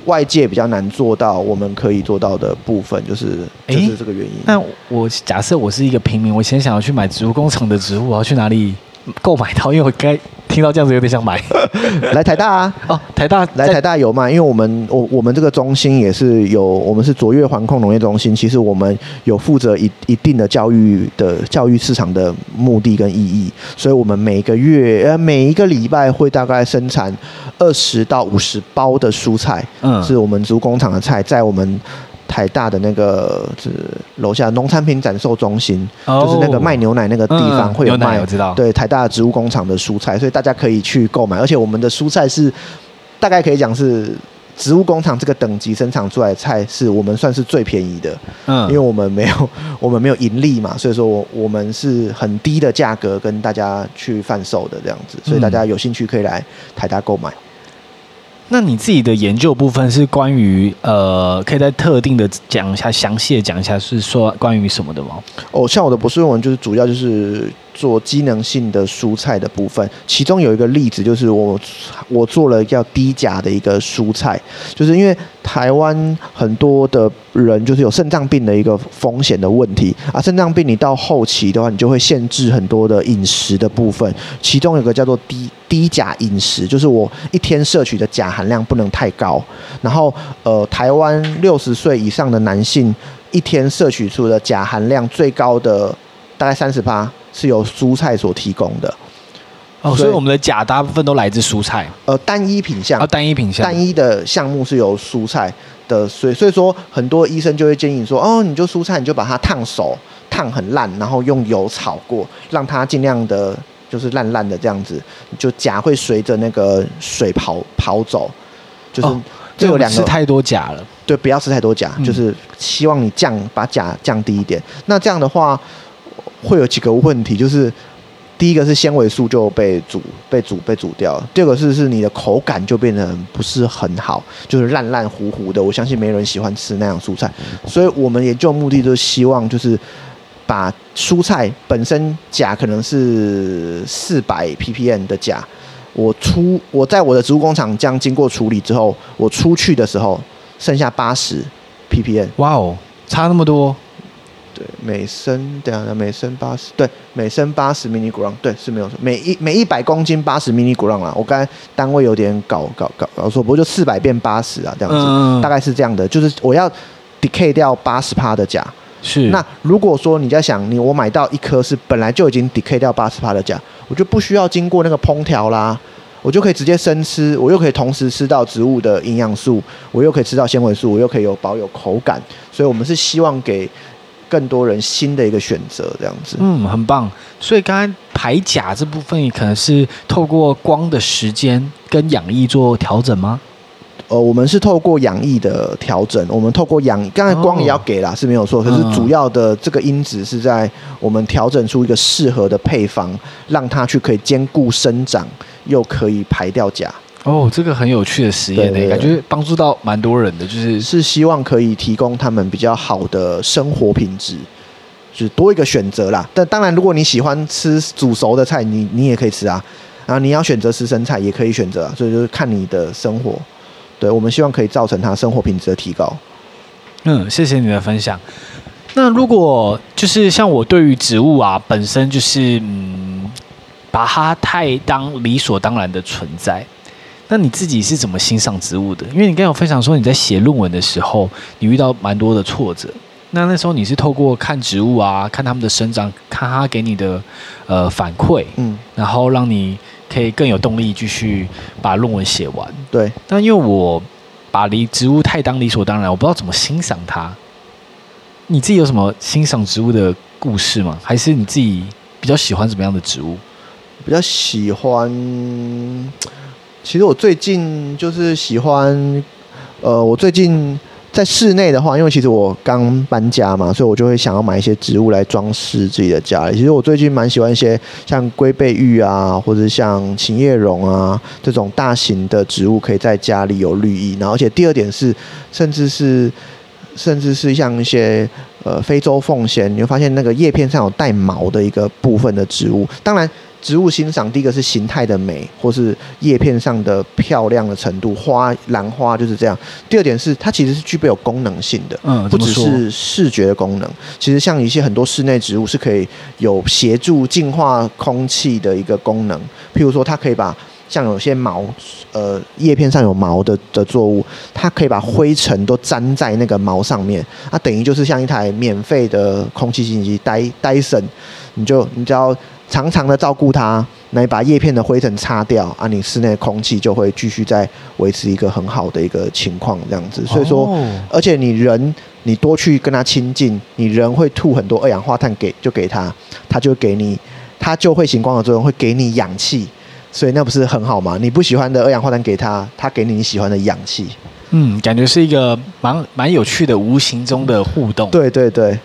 外界比较难做到，我们可以做到的部分，就是就是这个原因。那我假设我是一个平民，我先想要去买植物工厂的植物，我要去哪里购买到？因为我该听到这样子有点想买。来台大啊！哦，台大来台大有卖，因为我们我我们这个中心也是有，我们是卓越环控农业中心，其实我们有负责一一定的教育的教育市场的目的跟意义，所以我们每个月呃每一个礼拜会大概生产二十到五十包的蔬菜，嗯，是我们植物工厂的菜，在我们。台大的那个是楼下农产品展售中心，哦，就是那个卖牛奶那个地方会有卖，我知道。对，台大的植物工厂的蔬菜，所以大家可以去购买。而且我们的蔬菜是大概可以讲是植物工厂这个等级生产出来的菜，是我们算是最便宜的。嗯，因为我们没有 我们没有盈利嘛，所以说我我们是很低的价格跟大家去贩售的这样子，所以大家有兴趣可以来台大购买。那你自己的研究部分是关于呃，可以在特定的讲一下，详细的讲一下是说关于什么的吗？哦，像我的博士论文就是主要就是。做机能性的蔬菜的部分，其中有一个例子就是我我做了叫低钾的一个蔬菜，就是因为台湾很多的人就是有肾脏病的一个风险的问题啊，肾脏病你到后期的话，你就会限制很多的饮食的部分，其中有个叫做低低钾饮食，就是我一天摄取的钾含量不能太高，然后呃，台湾六十岁以上的男性一天摄取出的钾含量最高的大概三十八。是由蔬菜所提供的，哦，所以我们的钾大部分都来自蔬菜。呃，单一品项，啊，单一品项，单一的项目是由蔬菜的，所以所以说很多医生就会建议你说，哦，你就蔬菜，你就把它烫熟，烫很烂，然后用油炒过，让它尽量的，就是烂烂的这样子，就钾会随着那个水跑跑走，就是这有两个，吃太多钾了，对，不要吃太多钾，嗯，就是希望你降把钾降低一点。那这样的话。会有几个问题，就是第一个是纤维素就被煮、被煮、被煮掉了；第二个是是你的口感就变得不是很好，就是烂烂糊糊的。我相信没人喜欢吃那样蔬菜，所以我们研究目的就是希望就是把蔬菜本身钾可能是四百 ppm 的钾，我出我在我的植物工厂这样经过处理之后，我出去的时候剩下八十 ppm。哇哦，差那么多。对，每升等下，每升八十，对，每升八十 milligram，对，是没有错，每一每一百公斤八十 milligram 啦。我刚才单位有点搞搞搞搞错，不过就四百变八十啊，这样子，嗯，大概是这样的，就是我要 decay 掉八十趴的钾。是。那如果说你在想，你我买到一颗是本来就已经 decay 掉八十趴的钾，我就不需要经过那个烹调啦，我就可以直接生吃，我又可以同时吃到植物的营养素，我又可以吃到纤维素，我又可以有保有口感，所以我们是希望给。更多人新的一个选择，这样子，嗯，很棒。所以刚才排钾这部分，也可能是透过光的时间跟氧液做调整吗？呃，我们是透过养液的调整，我们透过养，刚才光也要给啦，是没有错。可是主要的这个因子是在我们调整出一个适合的配方，让它去可以兼顾生长，又可以排掉钾。哦，这个很有趣的实验呢，感觉帮助到蛮多人的，就是是希望可以提供他们比较好的生活品质，就是多一个选择啦。但当然，如果你喜欢吃煮熟的菜，你你也可以吃啊。然后你要选择吃生菜，也可以选择啊。所以就是看你的生活。对，我们希望可以造成他生活品质的提高。嗯，谢谢你的分享。那如果就是像我对于植物啊，本身就是嗯，把它太当理所当然的存在。那你自己是怎么欣赏植物的？因为你刚刚有分享说你在写论文的时候，你遇到蛮多的挫折。那那时候你是透过看植物啊，看它们的生长，看它给你的呃反馈，嗯，然后让你。可以更有动力继续把论文写完。对，但因为我把离植物太当理所当然，我不知道怎么欣赏它。你自己有什么欣赏植物的故事吗？还是你自己比较喜欢什么样的植物？比较喜欢，其实我最近就是喜欢，呃，我最近。在室内的话，因为其实我刚搬家嘛，所以我就会想要买一些植物来装饰自己的家里。其实我最近蛮喜欢一些像龟背玉啊，或者像琴叶榕啊这种大型的植物，可以在家里有绿意。然后，而且第二点是，甚至是 甚至是像一些呃非洲凤仙，你会发现那个叶片上有带毛的一个部分的植物。当然。植物欣赏，第一个是形态的美，或是叶片上的漂亮的程度，花兰花就是这样。第二点是它其实是具备有功能性的，嗯，不只是视觉的功能。其实像一些很多室内植物是可以有协助净化空气的一个功能。譬如说，它可以把像有些毛，呃，叶片上有毛的的作物，它可以把灰尘都粘在那个毛上面，它等于就是像一台免费的空气清新机，戴戴森，你就你只要。常常的照顾它，来把叶片的灰尘擦掉啊，你室内空气就会继续在维持一个很好的一个情况，这样子。所以说，而且你人你多去跟它亲近，你人会吐很多二氧化碳给就给它，它就给你，它就会行光合作用，会给你氧气，所以那不是很好吗？你不喜欢的二氧化碳给它，它给你你喜欢的氧气。嗯，感觉是一个蛮蛮有趣的无形中的互动。对对对。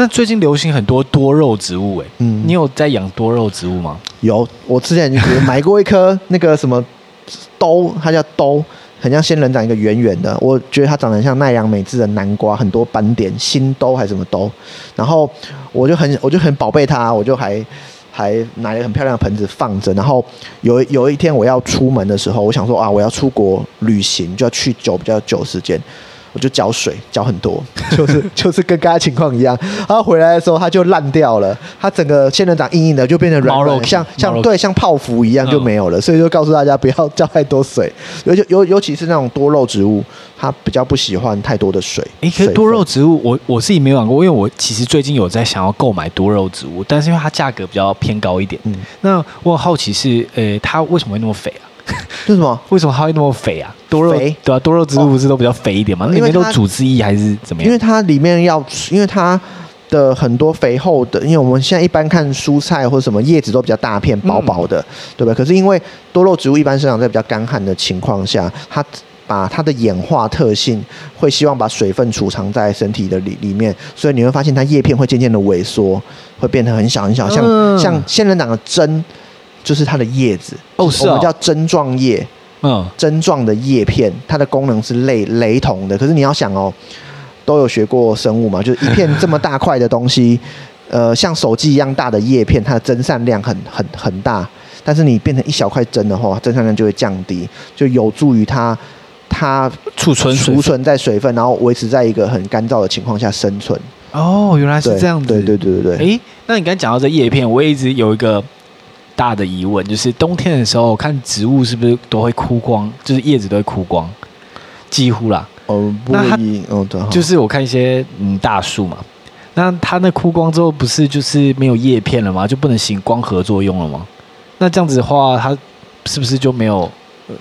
那最近流行很多多肉植物，哎，嗯，你有在养多肉植物吗？有，我之前买过一颗那个什么 兜，它叫兜，很像仙人掌一个圆圆的，我觉得它长得像奈良美智的南瓜，很多斑点，新兜还是什么兜，然后我就很我就很宝贝它，我就还还拿一个很漂亮的盆子放着，然后有有一天我要出门的时候，我想说啊，我要出国旅行，就要去久比较久时间。我就浇水，浇很多，就是就是跟刚才情况一样。然后回来的时候，它就烂掉了，它整个仙人掌硬硬的，就变成软软，像像对像泡芙一样就没有了。所以就告诉大家不要浇太多水，尤其尤尤其是那种多肉植物，它比较不喜欢太多的水。诶，可是多肉植物，我我自己没养过，因为我其实最近有在想要购买多肉植物，但是因为它价格比较偏高一点。嗯，那我很好奇是，呃，它为什么会那么肥啊？为什么？为什么它会那么肥啊？多肉肥对啊，多肉植物不是都比较肥一点吗？那里面都组织液还是怎么样？因为它里面要，因为它的很多肥厚的，因为我们现在一般看蔬菜或者什么叶子都比较大片、薄薄的，嗯、对吧？可是因为多肉植物一般生长在比较干旱的情况下，它把它的演化特性会希望把水分储藏在身体的里里面，所以你会发现它叶片会渐渐的萎缩，会变得很小很小，像、嗯、像仙人掌的针。就是它的叶子哦，是哦，我们叫针状叶，嗯，针状的叶片，它的功能是类雷同的。可是你要想哦，都有学过生物嘛，就是一片这么大块的东西，呃，像手机一样大的叶片，它的蒸散量很很很大。但是你变成一小块针的话，蒸散量就会降低，就有助于它它储存储存在水分，然后维持在一个很干燥的情况下生存。哦，原来是这样子。对对对对对。诶，那你刚才讲到这叶片，我也一直有一个。大的疑问就是冬天的时候，看植物是不是都会枯光，就是叶子都会枯光，几乎啦。哦，那它哦对，就是我看一些嗯大树嘛，那它那枯光之后，不是就是没有叶片了吗？就不能行光合作用了吗？那这样子的话，它是不是就没有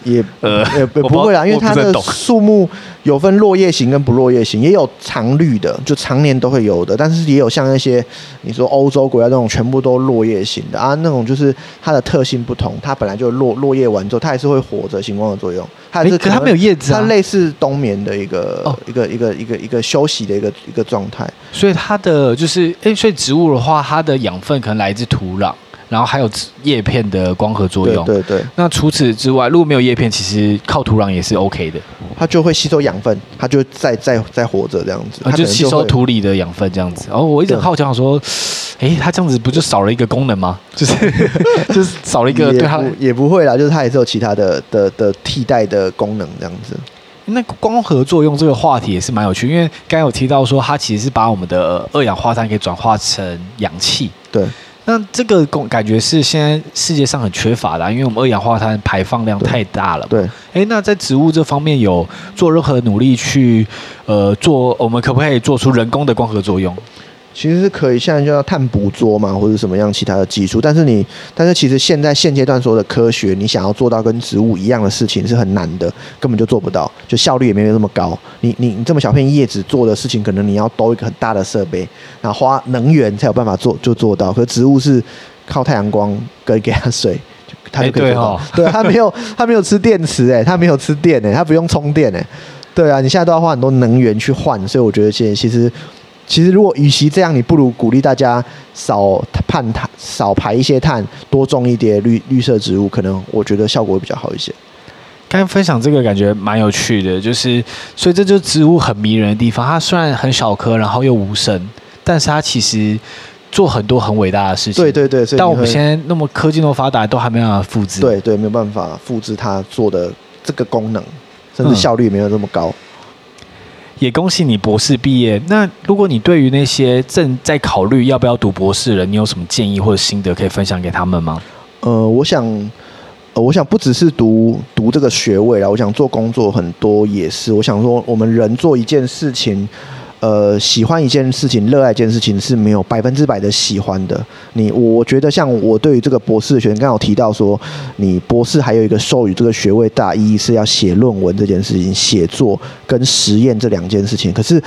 也呃也也不会啦，因为它的树木有分落叶型跟不落叶型，也有常绿的，就常年都会有的，但是也有像那些你说欧洲国家那种全部都落叶型的啊，那种就是它的特性不同，它本来就落落叶完之后，它还是会活着，行光的作用。它是可它没有叶子，啊，它类似冬眠的一个、哦、一个一个一个一个休息的一个一个状态。所以它的就是哎，所以植物的话，它的养分可能来自土壤。然后还有叶片的光合作用。对对对。那除此之外，如果没有叶片，其实靠土壤也是 OK 的。它就会吸收养分，它就再再再活着这样子。它就吸收土里的养分这样子。然后我一直好奇想说，哎，它这样子不就少了一个功能吗？就是 就是少了一个对它也不会啦，就是它也是有其他的的的替代的功能这样子。那光合作用这个话题也是蛮有趣，因为刚才有提到说，它其实是把我们的二氧化碳给转化成氧气。对。那这个感感觉是现在世界上很缺乏的，啊，因为我们二氧化碳排放量太大了。对，哎，那在植物这方面有做任何努力去，呃，做我们可不可以做出人工的光合作用？其实是可以，现在就要碳捕捉嘛，或者什么样其他的技术。但是你，但是其实现在现阶段所有的科学，你想要做到跟植物一样的事情是很难的，根本就做不到，就效率也没有那么高。你你你这么小片叶子做的事情，可能你要兜一个很大的设备，然后花能源才有办法做就做到。可是植物是靠太阳光跟给它水，它就可以做到。对，它没有它没有吃电池哎，它没有吃电哎，它不用充电哎。对啊，你现在都要花很多能源去换，所以我觉得现在其实。其实，如果与其这样，你不如鼓励大家少碳碳，少排一些碳，多种一点绿绿色植物，可能我觉得效果会比较好一些。刚才分享这个感觉蛮有趣的，就是所以这就是植物很迷人的地方。它虽然很小颗，然后又无声，但是它其实做很多很伟大的事情。对对对，但我们现在那么科技那么发达，都还没办法复制。对对，没有办法复制它做的这个功能，甚至效率也没有这么高。嗯也恭喜你博士毕业。那如果你对于那些正在考虑要不要读博士的人，你有什么建议或者心得可以分享给他们吗？呃，我想，呃，我想不只是读读这个学位啦，我想做工作很多也是。我想说，我们人做一件事情。呃，喜欢一件事情，热爱一件事情是没有百分之百的喜欢的。你，我觉得像我对于这个博士的学生，刚刚有提到说，你博士还有一个授予这个学位大意义是要写论文这件事情，写作跟实验这两件事情。可是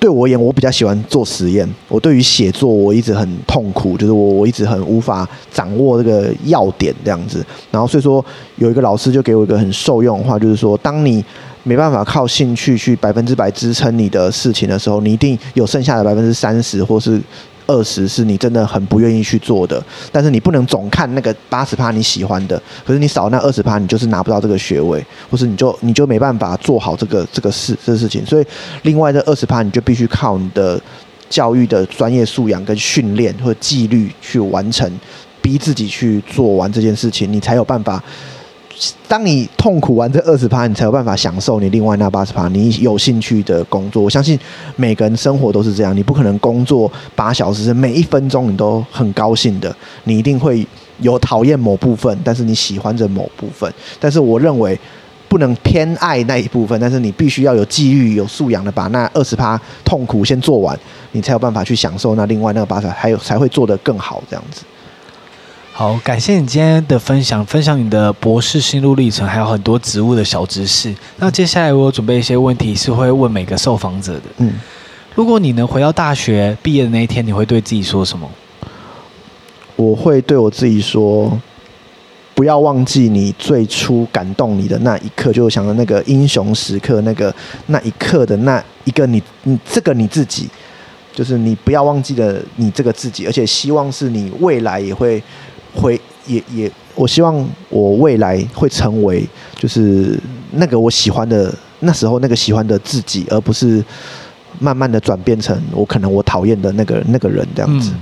对我而言，我比较喜欢做实验。我对于写作，我一直很痛苦，就是我我一直很无法掌握这个要点这样子。然后所以说，有一个老师就给我一个很受用的话，就是说，当你没办法靠兴趣去百分之百支撑你的事情的时候，你一定有剩下的百分之三十或是二十是你真的很不愿意去做的。但是你不能总看那个八十趴你喜欢的，可是你少那二十趴，你就是拿不到这个学位，或是你就你就没办法做好这个这个事这个事情。所以另外这二十趴，你就必须靠你的教育的专业素养跟训练或纪律去完成，逼自己去做完这件事情，你才有办法。当你痛苦完这二十趴，你才有办法享受你另外那八十趴你有兴趣的工作。我相信每个人生活都是这样，你不可能工作八小时，每一分钟你都很高兴的。你一定会有讨厌某部分，但是你喜欢着某部分。但是我认为不能偏爱那一部分，但是你必须要有纪律、有素养的把那二十趴痛苦先做完，你才有办法去享受那另外那个八十，还有才会做得更好这样子。好，感谢你今天的分享，分享你的博士心路历程，还有很多植物的小知识。那接下来我有准备一些问题，是会问每个受访者的。嗯，如果你能回到大学毕业的那一天，你会对自己说什么？我会对我自己说，不要忘记你最初感动你的那一刻，就我想到那个英雄时刻，那个那一刻的那一个你，你这个你自己，就是你不要忘记了你这个自己，而且希望是你未来也会。会也也，我希望我未来会成为就是那个我喜欢的那时候那个喜欢的自己，而不是慢慢的转变成我可能我讨厌的那个那个人这样子。嗯。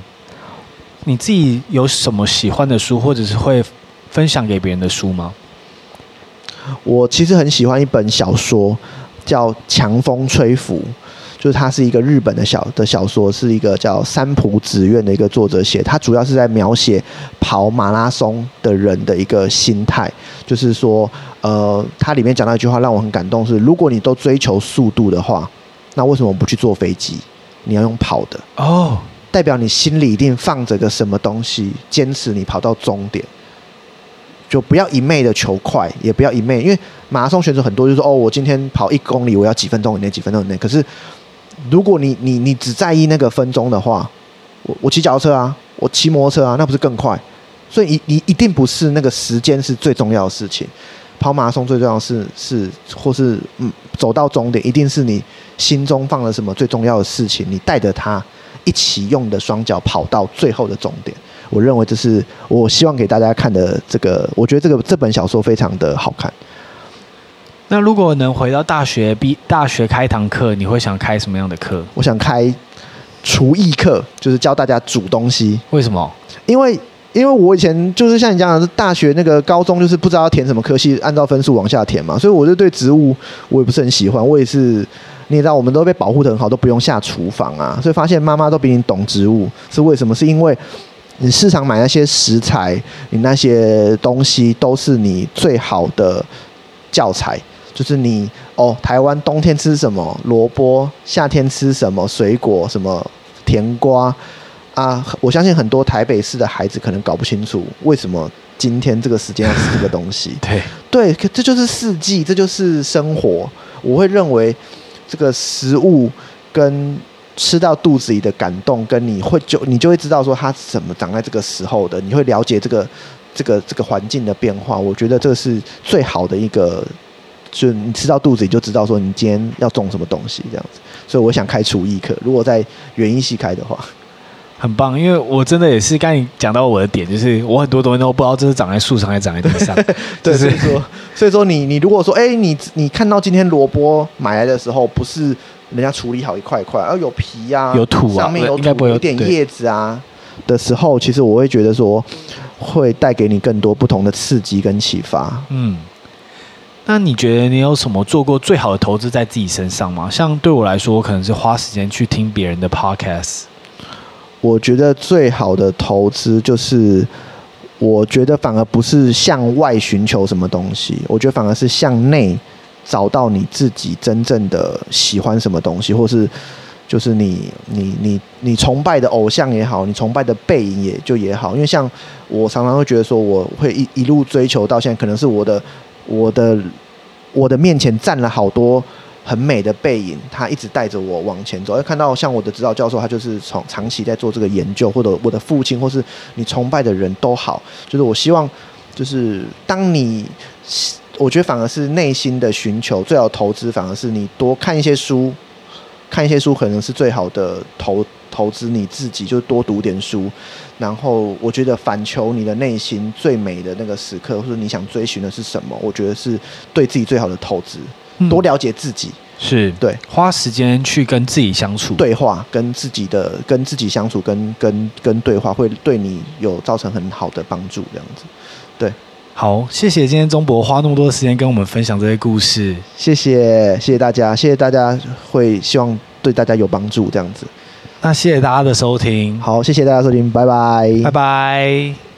你自己有什么喜欢的书，或者是会分享给别人的书吗？我其实很喜欢一本小说，叫《强风吹拂》。就是它是一个日本的小的小说，是一个叫三浦紫苑的一个作者写。他主要是在描写跑马拉松的人的一个心态。就是说，呃，它里面讲到一句话让我很感动，是如果你都追求速度的话，那为什么不去坐飞机？你要用跑的哦，代表你心里一定放着个什么东西，坚持你跑到终点。就不要一昧的求快，也不要一昧，因为马拉松选手很多就是说哦，我今天跑一公里，我要几分钟以内，几分钟以内。可是如果你你你只在意那个分钟的话，我我骑脚踏车啊，我骑摩托车啊，那不是更快？所以你一定不是那个时间是最重要的事情。跑马拉松最重要的是是或是嗯走到终点，一定是你心中放了什么最重要的事情，你带着它一起用的双脚跑到最后的终点。我认为这是我希望给大家看的这个，我觉得这个这本小说非常的好看。那如果能回到大学，毕大学开堂课，你会想开什么样的课？我想开厨艺课，就是教大家煮东西。为什么？因为因为我以前就是像你讲的，是大学那个高中，就是不知道要填什么科系，按照分数往下填嘛，所以我就对植物我也不是很喜欢。我也是，你也知道，我们都被保护的很好，都不用下厨房啊，所以发现妈妈都比你懂植物，是为什么？是因为。你市场买那些食材，你那些东西都是你最好的教材。就是你哦，台湾冬天吃什么萝卜，夏天吃什么水果，什么甜瓜啊？我相信很多台北市的孩子可能搞不清楚，为什么今天这个时间要吃这个东西。对对，这就是四季，这就是生活。我会认为这个食物跟。吃到肚子里的感动，跟你会就你就会知道说它怎么长在这个时候的，你会了解这个这个这个环境的变化。我觉得这是最好的一个，就你吃到肚子里就知道说你今天要种什么东西这样子。所以我想开厨艺课，如果在园艺系开的话，很棒。因为我真的也是刚你讲到我的点，就是我很多东西都不知道这是长在树上还是长在地上。对，所以说所以说你你如果说哎、欸、你你看到今天萝卜买来的时候不是。人家处理好一块一块，而有皮呀、啊，有土啊，上面有土，应该不会有，有点叶子啊的时候，其实我会觉得说，会带给你更多不同的刺激跟启发。嗯，那你觉得你有什么做过最好的投资在自己身上吗？像对我来说，我可能是花时间去听别人的 podcast。我觉得最好的投资就是，我觉得反而不是向外寻求什么东西，我觉得反而是向内。找到你自己真正的喜欢什么东西，或是就是你你你你崇拜的偶像也好，你崇拜的背影也就也好，因为像我常常会觉得说，我会一一路追求到现在，可能是我的我的我的面前站了好多很美的背影，他一直带着我往前走。看到像我的指导教授，他就是从长期在做这个研究，或者我的父亲，或是你崇拜的人都好，就是我希望，就是当你。我觉得反而是内心的寻求最好投资，反而是你多看一些书，看一些书可能是最好的投投资你自己，就多读点书。然后我觉得反求你的内心最美的那个时刻，或者你想追寻的是什么，我觉得是对自己最好的投资。多了解自己，是。对，花时间去跟自己相处，对话，跟自己的跟自己相处，跟跟跟对话，会对你有造成很好的帮助，这样子，对。好，谢谢今天钟博花那么多的时间跟我们分享这些故事，谢谢，谢谢大家，谢谢大家，会希望对大家有帮助这样子。那谢谢大家的收听，好，谢谢大家收听，拜拜，拜拜。